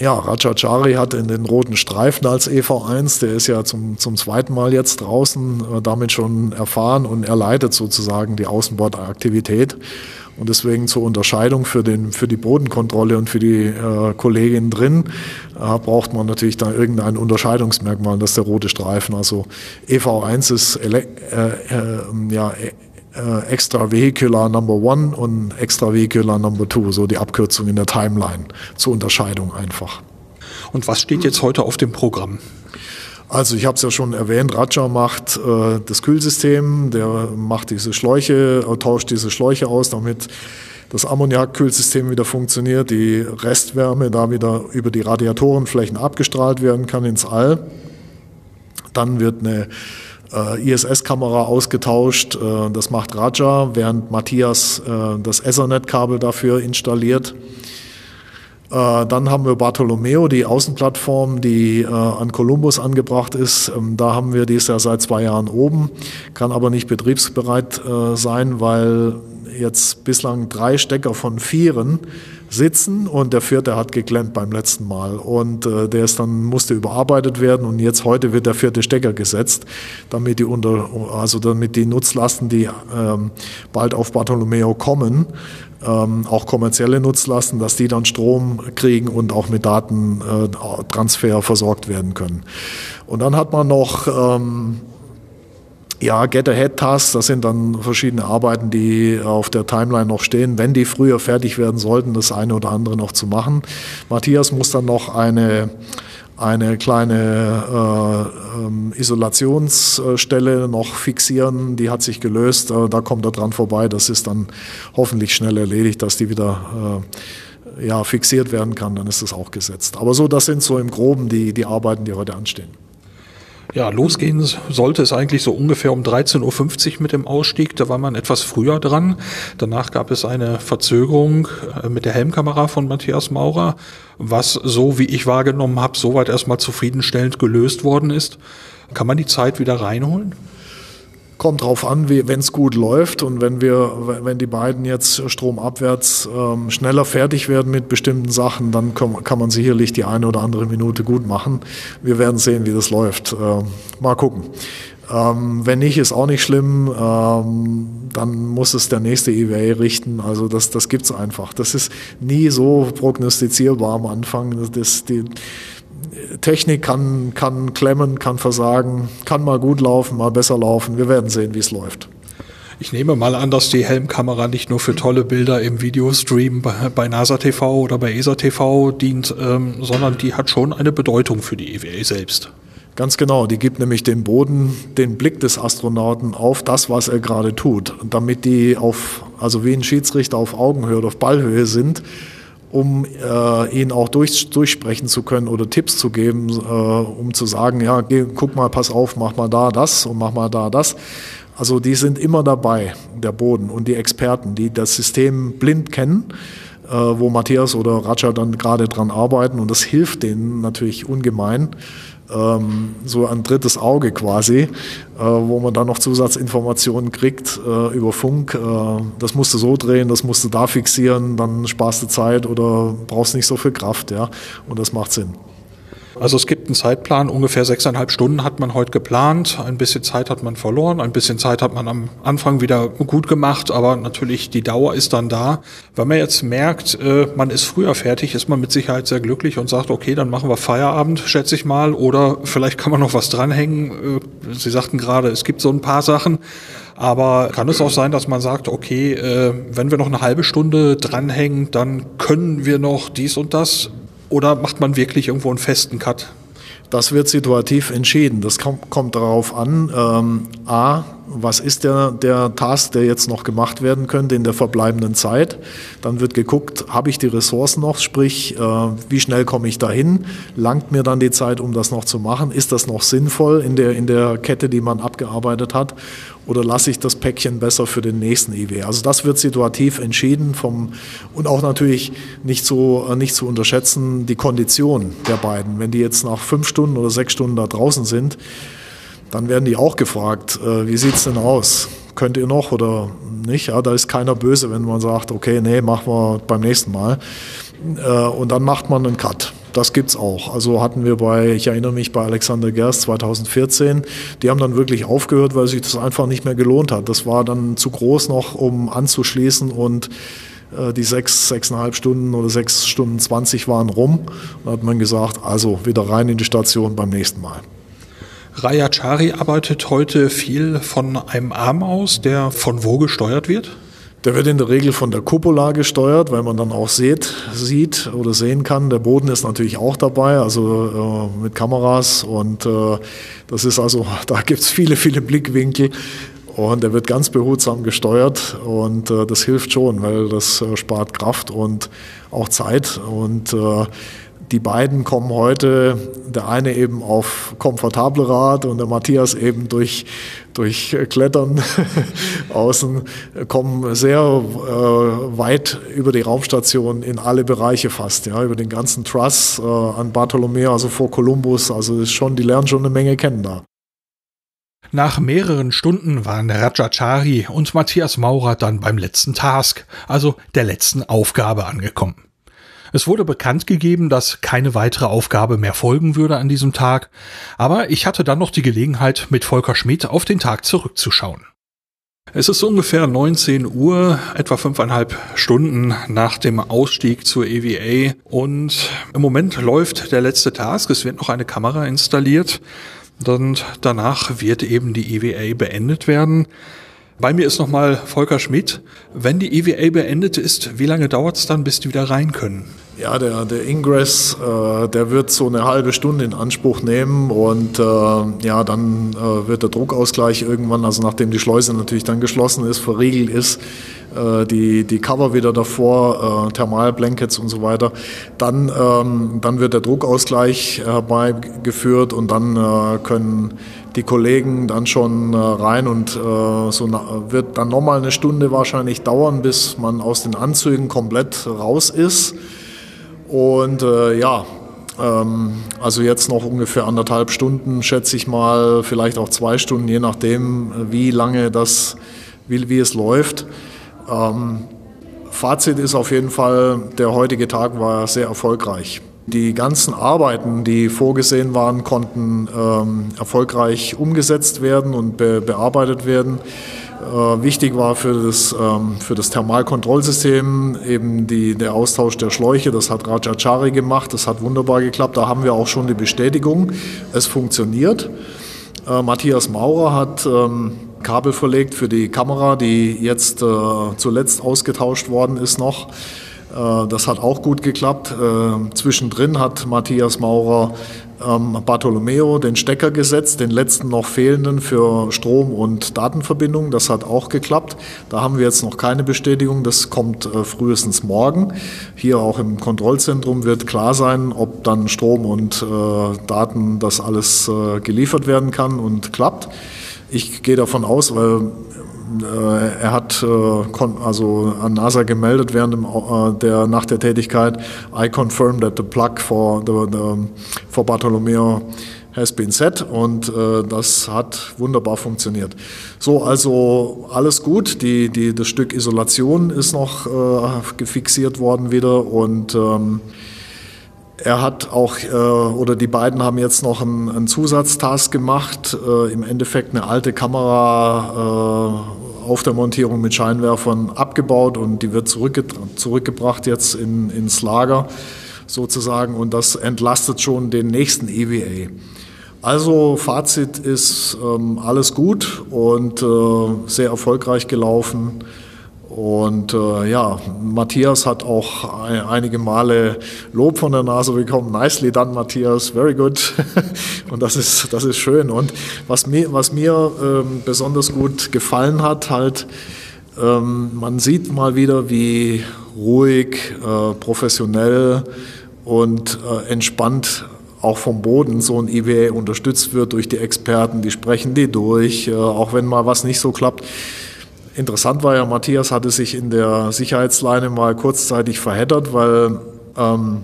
Ja, Rajachari hat in den roten Streifen als EV1, der ist ja zum, zum zweiten Mal jetzt draußen, äh, damit schon erfahren und er leitet sozusagen die Außenbordaktivität. Und deswegen zur Unterscheidung für, den, für die Bodenkontrolle und für die äh, Kollegin drin äh, braucht man natürlich da irgendein Unterscheidungsmerkmal, das ist der rote Streifen. Also EV1 ist ele äh, äh, ja, äh, Extravehicular Number One und Extravehicular Number Two, so die Abkürzung in der Timeline zur Unterscheidung einfach.
Und was steht jetzt heute auf dem Programm?
Also ich habe es ja schon erwähnt, Raja macht äh, das Kühlsystem, der macht diese Schläuche, äh, tauscht diese Schläuche aus, damit das Ammoniakkühlsystem wieder funktioniert, die Restwärme da wieder über die Radiatorenflächen abgestrahlt werden kann ins All. Dann wird eine äh, ISS-Kamera ausgetauscht, äh, das macht Raja, während Matthias äh, das Ethernet-Kabel dafür installiert. Äh, dann haben wir Bartolomeo, die Außenplattform, die äh, an Columbus angebracht ist. Ähm, da haben wir, die ist ja seit zwei Jahren oben, kann aber nicht betriebsbereit äh, sein, weil jetzt bislang drei Stecker von vieren sitzen und der vierte hat geklemmt beim letzten Mal und äh, der ist dann musste überarbeitet werden und jetzt heute wird der vierte Stecker gesetzt, damit die unter also damit die Nutzlasten, die ähm, bald auf Bartolomeo kommen, ähm, auch kommerzielle Nutzlasten, dass die dann Strom kriegen und auch mit Datentransfer äh, versorgt werden können. Und dann hat man noch ähm, ja, Get-Ahead-Tasks, das sind dann verschiedene Arbeiten, die auf der Timeline noch stehen, wenn die früher fertig werden sollten, das eine oder andere noch zu machen. Matthias muss dann noch eine eine kleine äh, ähm, Isolationsstelle noch fixieren, die hat sich gelöst, äh, da kommt er dran vorbei, das ist dann hoffentlich schnell erledigt, dass die wieder äh, ja, fixiert werden kann, dann ist das auch gesetzt. Aber so, das sind so im Groben die, die Arbeiten, die heute anstehen.
Ja, losgehen sollte es eigentlich so ungefähr um 13.50 Uhr mit dem Ausstieg. Da war man etwas früher dran. Danach gab es eine Verzögerung äh, mit der Helmkamera von Matthias Maurer, was so wie ich wahrgenommen habe, soweit erstmal zufriedenstellend gelöst worden ist. Kann man die Zeit wieder reinholen?
Kommt drauf an, wenn es gut läuft und wenn wir, wenn die beiden jetzt stromabwärts ähm, schneller fertig werden mit bestimmten Sachen, dann kann, man sicherlich die eine oder andere Minute gut machen. Wir werden sehen, wie das läuft. Ähm, mal gucken. Ähm, wenn nicht, ist auch nicht schlimm. Ähm, dann muss es der nächste EVA richten. Also das, das gibt's einfach. Das ist nie so prognostizierbar am Anfang. Das, die, Technik kann, kann klemmen, kann versagen, kann mal gut laufen, mal besser laufen. Wir werden sehen, wie es läuft.
Ich nehme mal an, dass die Helmkamera nicht nur für tolle Bilder im Videostream bei, bei NASA TV oder bei ESA TV dient, ähm, sondern die hat schon eine Bedeutung für die EWA selbst.
Ganz genau, die gibt nämlich dem Boden den Blick des Astronauten auf das, was er gerade tut. Und damit die auf, also wie ein Schiedsrichter auf Augenhöhe oder auf Ballhöhe sind, um äh, ihn auch durch, durchsprechen zu können oder Tipps zu geben, äh, um zu sagen, ja, geh, guck mal, pass auf, mach mal da das und mach mal da das. Also die sind immer dabei, der Boden und die Experten, die das System blind kennen, äh, wo Matthias oder Raja dann gerade dran arbeiten und das hilft denen natürlich ungemein ähm, so ein drittes Auge quasi, äh, wo man dann noch Zusatzinformationen kriegt äh, über Funk. Äh, das musst du so drehen, das musst du da fixieren, dann sparst du Zeit oder brauchst nicht so viel Kraft, ja. Und das macht Sinn.
Also es gibt einen Zeitplan, ungefähr sechseinhalb Stunden hat man heute geplant. Ein bisschen Zeit hat man verloren, ein bisschen Zeit hat man am Anfang wieder gut gemacht, aber natürlich die Dauer ist dann da. Wenn man jetzt merkt, äh, man ist früher fertig, ist man mit Sicherheit sehr glücklich und sagt, okay, dann machen wir Feierabend, schätze ich mal, oder vielleicht kann man noch was dranhängen. Äh, Sie sagten gerade, es gibt so ein paar Sachen. Aber kann es auch sein, dass man sagt, okay, äh, wenn wir noch eine halbe Stunde dranhängen, dann können wir noch dies und das oder macht man wirklich irgendwo einen festen Cut?
Das wird situativ entschieden. Das kommt, darauf an, ähm, a, was ist der, der Task, der jetzt noch gemacht werden könnte in der verbleibenden Zeit. Dann wird geguckt, habe ich die Ressourcen noch, sprich, äh, wie schnell komme ich dahin? Langt mir dann die Zeit, um das noch zu machen? Ist das noch sinnvoll in der, in der Kette, die man abgearbeitet hat? Oder lasse ich das Päckchen besser für den nächsten IW? Also das wird situativ entschieden vom, und auch natürlich nicht zu, äh, nicht zu unterschätzen, die Kondition der beiden. Wenn die jetzt nach fünf Stunden oder sechs Stunden da draußen sind, dann werden die auch gefragt, äh, wie sieht es denn aus? Könnt ihr noch oder nicht? Ja, da ist keiner böse, wenn man sagt, okay, nee, machen wir beim nächsten Mal. Äh, und dann macht man einen Cut. Das gibt's auch. Also hatten wir bei, ich erinnere mich bei Alexander Gerst 2014, die haben dann wirklich aufgehört, weil sich das einfach nicht mehr gelohnt hat. Das war dann zu groß noch, um anzuschließen und äh, die sechs, sechseinhalb Stunden oder sechs Stunden zwanzig waren rum. Dann hat man gesagt, also wieder rein in die Station beim nächsten Mal.
Rayachari arbeitet heute viel von einem Arm aus, der von wo gesteuert wird?
Der wird in der Regel von der Cupola gesteuert, weil man dann auch sieht, sieht oder sehen kann. Der Boden ist natürlich auch dabei, also äh, mit Kameras und äh, das ist also, da gibt's viele, viele Blickwinkel und der wird ganz behutsam gesteuert und äh, das hilft schon, weil das äh, spart Kraft und auch Zeit und äh, die beiden kommen heute, der eine eben auf komfortable Rad und der Matthias eben durch, durch Klettern außen, kommen sehr äh, weit über die Raumstation in alle Bereiche fast, ja, über den ganzen Truss äh, an Bartolomeo, also vor Columbus, also ist schon, die lernen schon eine Menge kennen da.
Nach mehreren Stunden waren Rajachari und Matthias Maurer dann beim letzten Task, also der letzten Aufgabe angekommen. Es wurde bekannt gegeben, dass keine weitere Aufgabe mehr folgen würde an diesem Tag, aber ich hatte dann noch die Gelegenheit, mit Volker Schmidt auf den Tag zurückzuschauen. Es ist ungefähr 19 Uhr, etwa fünfeinhalb Stunden nach dem Ausstieg zur EVA und im Moment läuft der letzte Task. Es wird noch eine Kamera installiert und danach wird eben die EVA beendet werden. Bei mir ist nochmal Volker Schmidt. Wenn die EVA beendet ist, wie lange dauert es dann, bis die wieder rein können?
Ja, der, der Ingress, äh, der wird so eine halbe Stunde in Anspruch nehmen und äh, ja, dann äh, wird der Druckausgleich irgendwann, also nachdem die Schleuse natürlich dann geschlossen ist, verriegelt ist, äh, die, die Cover wieder davor, äh, Thermalblankets und so weiter, dann, ähm, dann wird der Druckausgleich herbeigeführt und dann äh, können die Kollegen dann schon äh, rein und so wird dann nochmal eine Stunde wahrscheinlich dauern, bis man aus den Anzügen komplett raus ist. Und äh, ja, ähm, also jetzt noch ungefähr anderthalb Stunden, schätze ich mal, vielleicht auch zwei Stunden, je nachdem, wie lange das, wie, wie es läuft. Ähm, Fazit ist auf jeden Fall, der heutige Tag war sehr erfolgreich. Die ganzen Arbeiten, die vorgesehen waren, konnten ähm, erfolgreich umgesetzt werden und be bearbeitet werden. Äh, wichtig war für das, ähm, für das Thermalkontrollsystem eben die, der Austausch der Schläuche. Das hat Rajachari gemacht. Das hat wunderbar geklappt. Da haben wir auch schon die Bestätigung. Es funktioniert. Äh, Matthias Maurer hat ähm, Kabel verlegt für die Kamera, die jetzt äh, zuletzt ausgetauscht worden ist noch. Äh, das hat auch gut geklappt. Äh, zwischendrin hat Matthias Maurer ähm, Bartolomeo den Stecker gesetzt, den letzten noch fehlenden für Strom- und Datenverbindung. Das hat auch geklappt. Da haben wir jetzt noch keine Bestätigung. Das kommt äh, frühestens morgen. Hier auch im Kontrollzentrum wird klar sein, ob dann Strom und Daten, das alles geliefert werden kann und klappt. Ich gehe davon aus, weil er hat äh, also an NASA gemeldet während dem, äh, der, nach der Tätigkeit, I confirm that the plug for, the, the, for Bartolomeo has been set und äh, das hat wunderbar funktioniert. So, also alles gut. Die, die, das Stück Isolation ist noch äh, fixiert worden wieder und ähm, er hat auch, äh, oder die beiden haben jetzt noch einen, einen Zusatztask gemacht, äh, im Endeffekt eine alte Kamera äh, auf der Montierung mit Scheinwerfern abgebaut und die wird zurückge zurückgebracht jetzt in, ins Lager sozusagen und das entlastet schon den nächsten EVA. Also Fazit ist ähm, alles gut und äh, sehr erfolgreich gelaufen. Und äh, ja, Matthias hat auch ein, einige Male Lob von der Nase bekommen. Nicely done, Matthias, very good. und das ist, das ist schön. Und was mir, was mir ähm, besonders gut gefallen hat, halt, ähm, man sieht mal wieder, wie ruhig, äh, professionell und äh, entspannt auch vom Boden so ein IWA unterstützt wird durch die Experten, die sprechen die durch, äh, auch wenn mal was nicht so klappt Interessant war ja, Matthias hatte sich in der Sicherheitsleine mal kurzzeitig verheddert, weil ähm,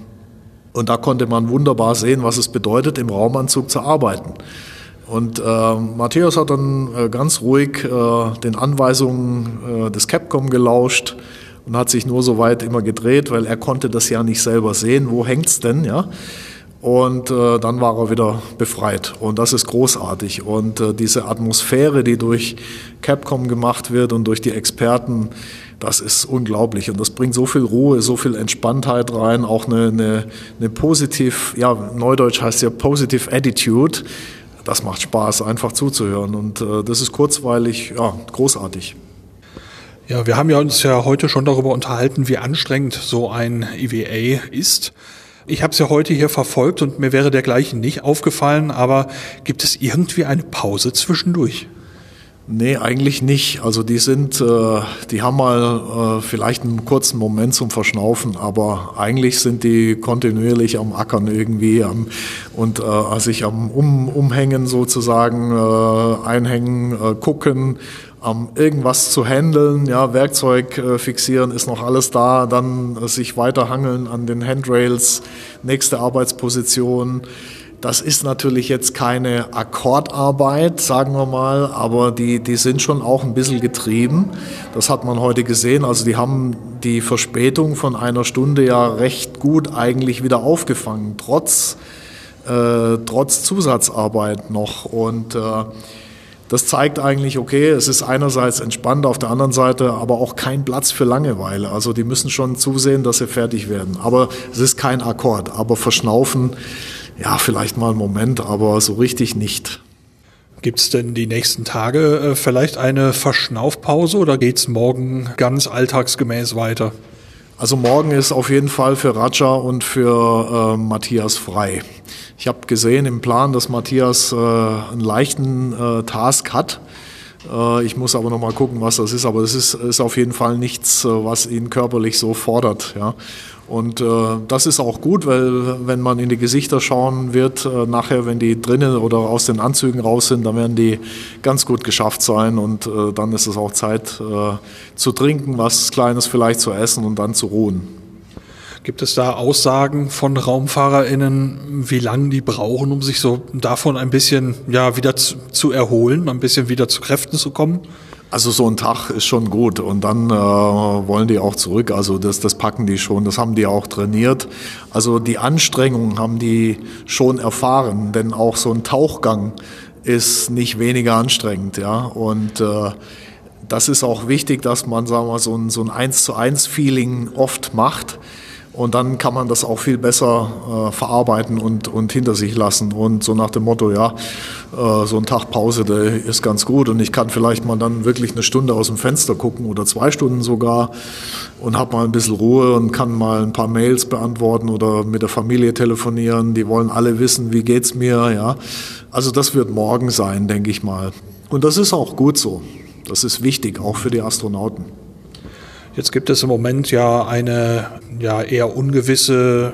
und da konnte man wunderbar sehen, was es bedeutet, im Raumanzug zu arbeiten. Und äh, Matthias hat dann äh, ganz ruhig äh, den Anweisungen äh, des Capcom gelauscht und hat sich nur so weit immer gedreht, weil er konnte das ja nicht selber sehen. Wo hängt's denn, ja? Und äh, dann war er wieder befreit. Und das ist großartig. Und äh, diese Atmosphäre, die durch Capcom gemacht wird und durch die Experten, das ist unglaublich. Und das bringt so viel Ruhe, so viel Entspanntheit rein, auch eine, eine, eine positiv, ja, Neudeutsch heißt ja Positive Attitude. Das macht Spaß, einfach zuzuhören. Und äh, das ist kurzweilig, ja, großartig.
Ja, wir haben ja uns ja heute schon darüber unterhalten, wie anstrengend so ein EVA ist. Ich habe es ja heute hier verfolgt und mir wäre dergleichen nicht aufgefallen, aber gibt es irgendwie eine Pause zwischendurch?
Nee, eigentlich nicht. Also die sind, äh, die haben mal äh, vielleicht einen kurzen Moment zum Verschnaufen, aber eigentlich sind die kontinuierlich am Ackern irgendwie am, und äh, sich am um, Umhängen sozusagen, äh, einhängen, äh, gucken, am irgendwas zu handeln, ja, Werkzeug äh, fixieren, ist noch alles da, dann äh, sich weiterhangeln an den Handrails, nächste Arbeitsposition. Das ist natürlich jetzt keine Akkordarbeit, sagen wir mal, aber die, die sind schon auch ein bisschen getrieben. Das hat man heute gesehen. Also die haben die Verspätung von einer Stunde ja recht gut eigentlich wieder aufgefangen, trotz, äh, trotz Zusatzarbeit noch. Und äh, das zeigt eigentlich, okay, es ist einerseits entspannt, auf der anderen Seite aber auch kein Platz für Langeweile. Also die müssen schon zusehen, dass sie fertig werden. Aber es ist kein Akkord. Aber verschnaufen, ja, vielleicht mal einen Moment, aber so richtig nicht.
Gibt es denn die nächsten Tage äh, vielleicht eine Verschnaufpause oder geht es morgen ganz alltagsgemäß weiter?
Also morgen ist auf jeden Fall für Raja und für äh, Matthias frei. Ich habe gesehen im Plan, dass Matthias äh, einen leichten äh, Task hat. Äh, ich muss aber noch mal gucken, was das ist. Aber es ist, ist auf jeden Fall nichts, äh, was ihn körperlich so fordert. Ja. Und äh, das ist auch gut, weil wenn man in die Gesichter schauen wird, äh, nachher, wenn die drinnen oder aus den Anzügen raus sind, dann werden die ganz gut geschafft sein. Und äh, dann ist es auch Zeit äh, zu trinken, was Kleines vielleicht zu essen und dann zu ruhen.
Gibt es da Aussagen von RaumfahrerInnen, wie lange die brauchen, um sich so davon ein bisschen ja, wieder zu, zu erholen, ein bisschen wieder zu Kräften zu kommen?
Also so ein Tag ist schon gut und dann äh, wollen die auch zurück. Also das, das packen die schon, das haben die auch trainiert. Also die Anstrengungen haben die schon erfahren, denn auch so ein Tauchgang ist nicht weniger anstrengend, ja. Und äh, das ist auch wichtig, dass man, sagen wir so ein, so ein 1 zu 1 Feeling oft macht und dann kann man das auch viel besser äh, verarbeiten und, und hinter sich lassen. Und so nach dem Motto, ja, äh, so ein Tag Pause, der ist ganz gut. Und ich kann vielleicht mal dann wirklich eine Stunde aus dem Fenster gucken oder zwei Stunden sogar und habe mal ein bisschen Ruhe und kann mal ein paar Mails beantworten oder mit der Familie telefonieren. Die wollen alle wissen, wie geht's mir, ja. Also das wird morgen sein, denke ich mal. Und das ist auch gut so. Das ist wichtig, auch für die Astronauten.
Jetzt gibt es im Moment ja eine ja, eher ungewisse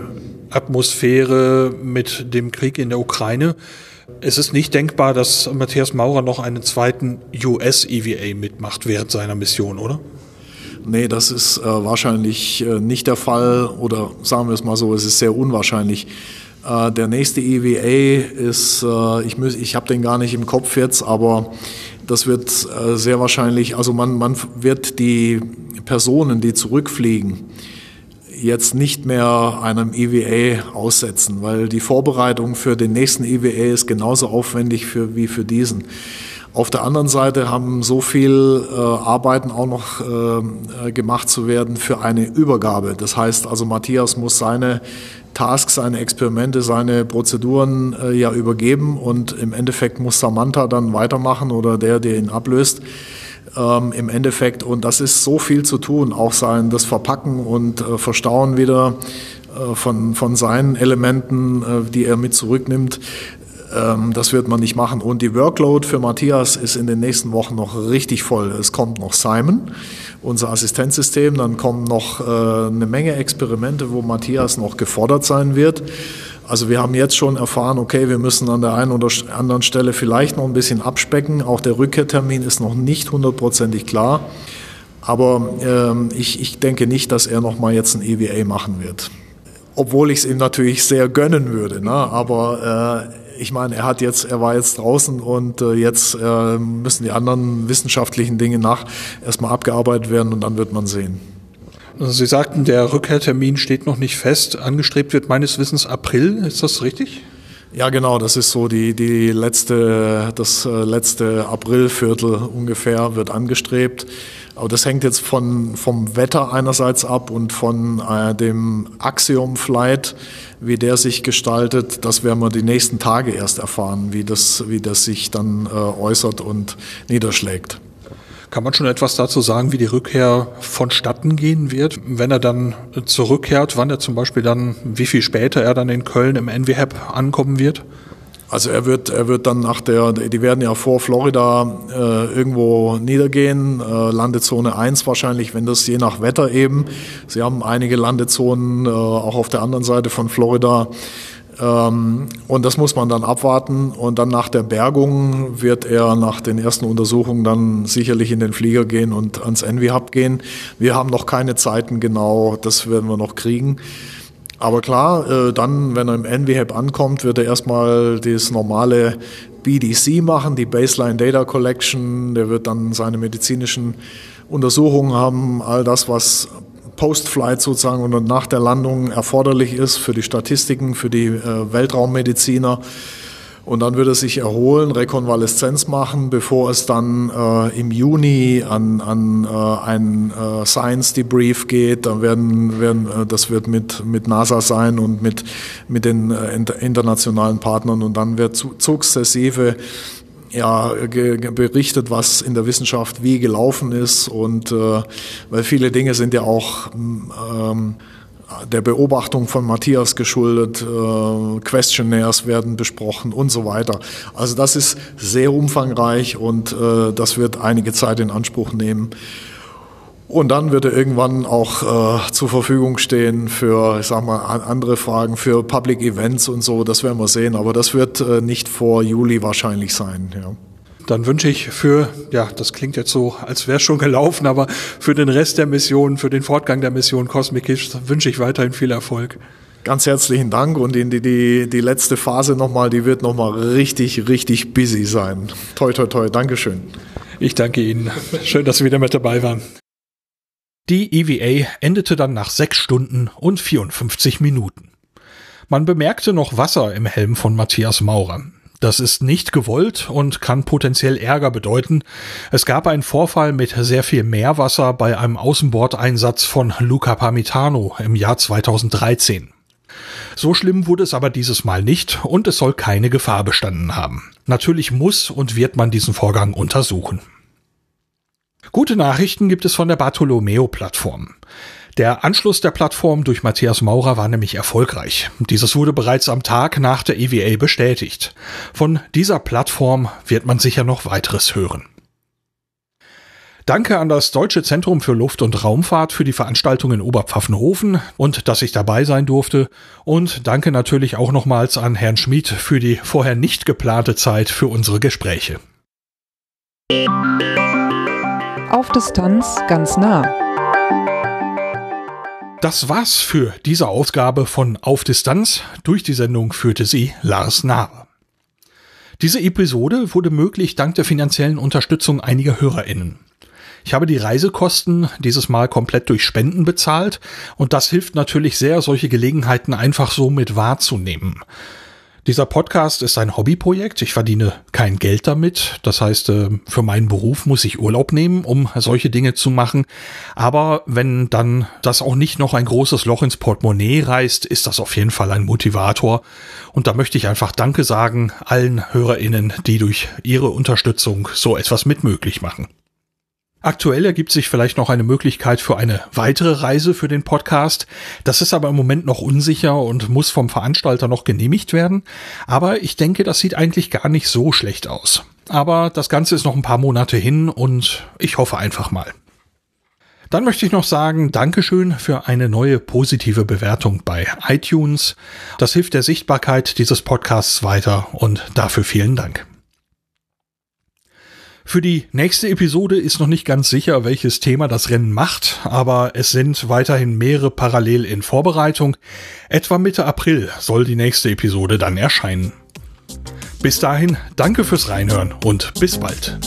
Atmosphäre mit dem Krieg in der Ukraine. Es ist nicht denkbar, dass Matthias Maurer noch einen zweiten US-EVA mitmacht während seiner Mission, oder?
Nee, das ist äh, wahrscheinlich äh, nicht der Fall oder sagen wir es mal so, es ist sehr unwahrscheinlich. Äh, der nächste EVA ist, äh, ich, ich habe den gar nicht im Kopf jetzt, aber das wird äh, sehr wahrscheinlich, also man, man wird die Personen, die zurückfliegen, jetzt nicht mehr einem EVA aussetzen, weil die Vorbereitung für den nächsten EVA ist genauso aufwendig für, wie für diesen. Auf der anderen Seite haben so viel äh, Arbeiten auch noch äh, gemacht zu werden für eine Übergabe. Das heißt also, Matthias muss seine Tasks, seine Experimente, seine Prozeduren äh, ja übergeben und im Endeffekt muss Samantha dann weitermachen oder der, der ihn ablöst. Ähm, Im Endeffekt, und das ist so viel zu tun, auch sein, das Verpacken und äh, Verstauen wieder äh, von, von seinen Elementen, äh, die er mit zurücknimmt. Ähm, das wird man nicht machen. Und die Workload für Matthias ist in den nächsten Wochen noch richtig voll. Es kommt noch Simon, unser Assistenzsystem. Dann kommen noch äh, eine Menge Experimente, wo Matthias noch gefordert sein wird. Also wir haben jetzt schon erfahren, okay, wir müssen an der einen oder anderen Stelle vielleicht noch ein bisschen abspecken. Auch der Rückkehrtermin ist noch nicht hundertprozentig klar. Aber ähm, ich, ich denke nicht, dass er noch mal jetzt ein EVA machen wird. Obwohl ich es ihm natürlich sehr gönnen würde. Ne? Aber äh, ich meine, er hat jetzt, er war jetzt draußen und äh, jetzt äh, müssen die anderen wissenschaftlichen Dinge nach erstmal abgearbeitet werden und dann wird man sehen.
Also Sie sagten, der Rückkehrtermin steht noch nicht fest. Angestrebt wird meines Wissens April. Ist das richtig?
Ja, genau. Das ist so die, die letzte, das äh, letzte Aprilviertel ungefähr wird angestrebt. Aber das hängt jetzt von, vom Wetter einerseits ab und von äh, dem Axiom Flight, wie der sich gestaltet. Das werden wir die nächsten Tage erst erfahren, wie das, wie das sich dann äh, äußert und niederschlägt.
Kann man schon etwas dazu sagen, wie die Rückkehr vonstatten gehen wird, wenn er dann zurückkehrt, wann er zum Beispiel dann, wie viel später er dann in Köln im NWHAP ankommen wird?
Also er wird, er wird dann nach der, die werden ja vor Florida äh, irgendwo niedergehen, äh, Landezone 1 wahrscheinlich, wenn das je nach Wetter eben. Sie haben einige Landezonen äh, auch auf der anderen Seite von Florida. Ähm, und das muss man dann abwarten. Und dann nach der Bergung wird er nach den ersten Untersuchungen dann sicherlich in den Flieger gehen und ans Envy Hub gehen. Wir haben noch keine Zeiten genau, das werden wir noch kriegen. Aber klar, äh, dann, wenn er im NVHAP ankommt, wird er erstmal das normale BDC machen, die Baseline Data Collection. Der wird dann seine medizinischen Untersuchungen haben, all das, was Post-Flight sozusagen und nach der Landung erforderlich ist für die Statistiken, für die äh, Weltraummediziner. Und dann wird er sich erholen, Rekonvaleszenz machen, bevor es dann äh, im Juni an, an äh, ein äh, Science Debrief geht. Dann werden, werden äh, das wird mit, mit NASA sein und mit, mit den äh, internationalen Partnern. Und dann wird sukzessive ja, berichtet, was in der Wissenschaft wie gelaufen ist. Und äh, weil viele Dinge sind ja auch ähm, der Beobachtung von Matthias geschuldet, äh, Questionnaires werden besprochen und so weiter. Also das ist sehr umfangreich und äh, das wird einige Zeit in Anspruch nehmen. Und dann wird er irgendwann auch äh, zur Verfügung stehen für, ich sag mal, andere Fragen, für Public Events und so. Das werden wir sehen. Aber das wird äh, nicht vor Juli wahrscheinlich sein. Ja.
Dann wünsche ich für, ja, das klingt jetzt so, als wäre schon gelaufen, aber für den Rest der Mission, für den Fortgang der Mission Cosmic Kish wünsche ich weiterhin viel Erfolg.
Ganz herzlichen Dank und die, die, die letzte Phase nochmal, die wird nochmal richtig, richtig busy sein. Toi, toi, toi. Dankeschön.
Ich danke Ihnen. Schön, dass Sie wieder mit dabei waren. Die EVA endete dann nach sechs Stunden und 54 Minuten. Man bemerkte noch Wasser im Helm von Matthias Maurer. Das ist nicht gewollt und kann potenziell Ärger bedeuten. Es gab einen Vorfall mit sehr viel Meerwasser bei einem Außenbordeinsatz von Luca Parmitano im Jahr 2013. So schlimm wurde es aber dieses Mal nicht und es soll keine Gefahr bestanden haben. Natürlich muss und wird man diesen Vorgang untersuchen. Gute Nachrichten gibt es von der Bartolomeo-Plattform. Der Anschluss der Plattform durch Matthias Maurer war nämlich erfolgreich. Dieses wurde bereits am Tag nach der EVA bestätigt. Von dieser Plattform wird man sicher noch weiteres hören. Danke an das Deutsche Zentrum für Luft- und Raumfahrt für die Veranstaltung in Oberpfaffenhofen und dass ich dabei sein durfte. Und danke natürlich auch nochmals an Herrn Schmid für die vorher nicht geplante Zeit für unsere Gespräche.
Auf Distanz ganz nah.
Das war's für diese Ausgabe von Auf Distanz. Durch die Sendung führte sie Lars Nahr. Diese Episode wurde möglich dank der finanziellen Unterstützung einiger HörerInnen. Ich habe die Reisekosten dieses Mal komplett durch Spenden bezahlt und das hilft natürlich sehr, solche Gelegenheiten einfach so mit wahrzunehmen. Dieser Podcast ist ein Hobbyprojekt. Ich verdiene kein Geld damit. Das heißt, äh, für meinen Beruf muss ich Urlaub nehmen, um solche Dinge zu machen. Aber wenn dann das auch nicht noch ein großes Loch ins Portemonnaie reißt, ist das auf jeden Fall ein Motivator. Und da möchte ich einfach Danke sagen allen HörerInnen, die durch ihre Unterstützung so etwas mit möglich machen. Aktuell ergibt sich vielleicht noch eine Möglichkeit für eine weitere Reise für den Podcast. Das ist aber im Moment noch unsicher und muss vom Veranstalter noch genehmigt werden. Aber ich denke, das sieht eigentlich gar nicht so schlecht aus. Aber das Ganze ist noch ein paar Monate hin und ich hoffe einfach mal. Dann möchte ich noch sagen, Dankeschön für eine neue positive Bewertung bei iTunes. Das hilft der Sichtbarkeit dieses Podcasts weiter und dafür vielen Dank. Für die nächste Episode ist noch nicht ganz sicher, welches Thema das Rennen macht, aber es sind weiterhin mehrere parallel in Vorbereitung. Etwa Mitte April soll die nächste Episode dann erscheinen. Bis dahin, danke fürs Reinhören und bis bald.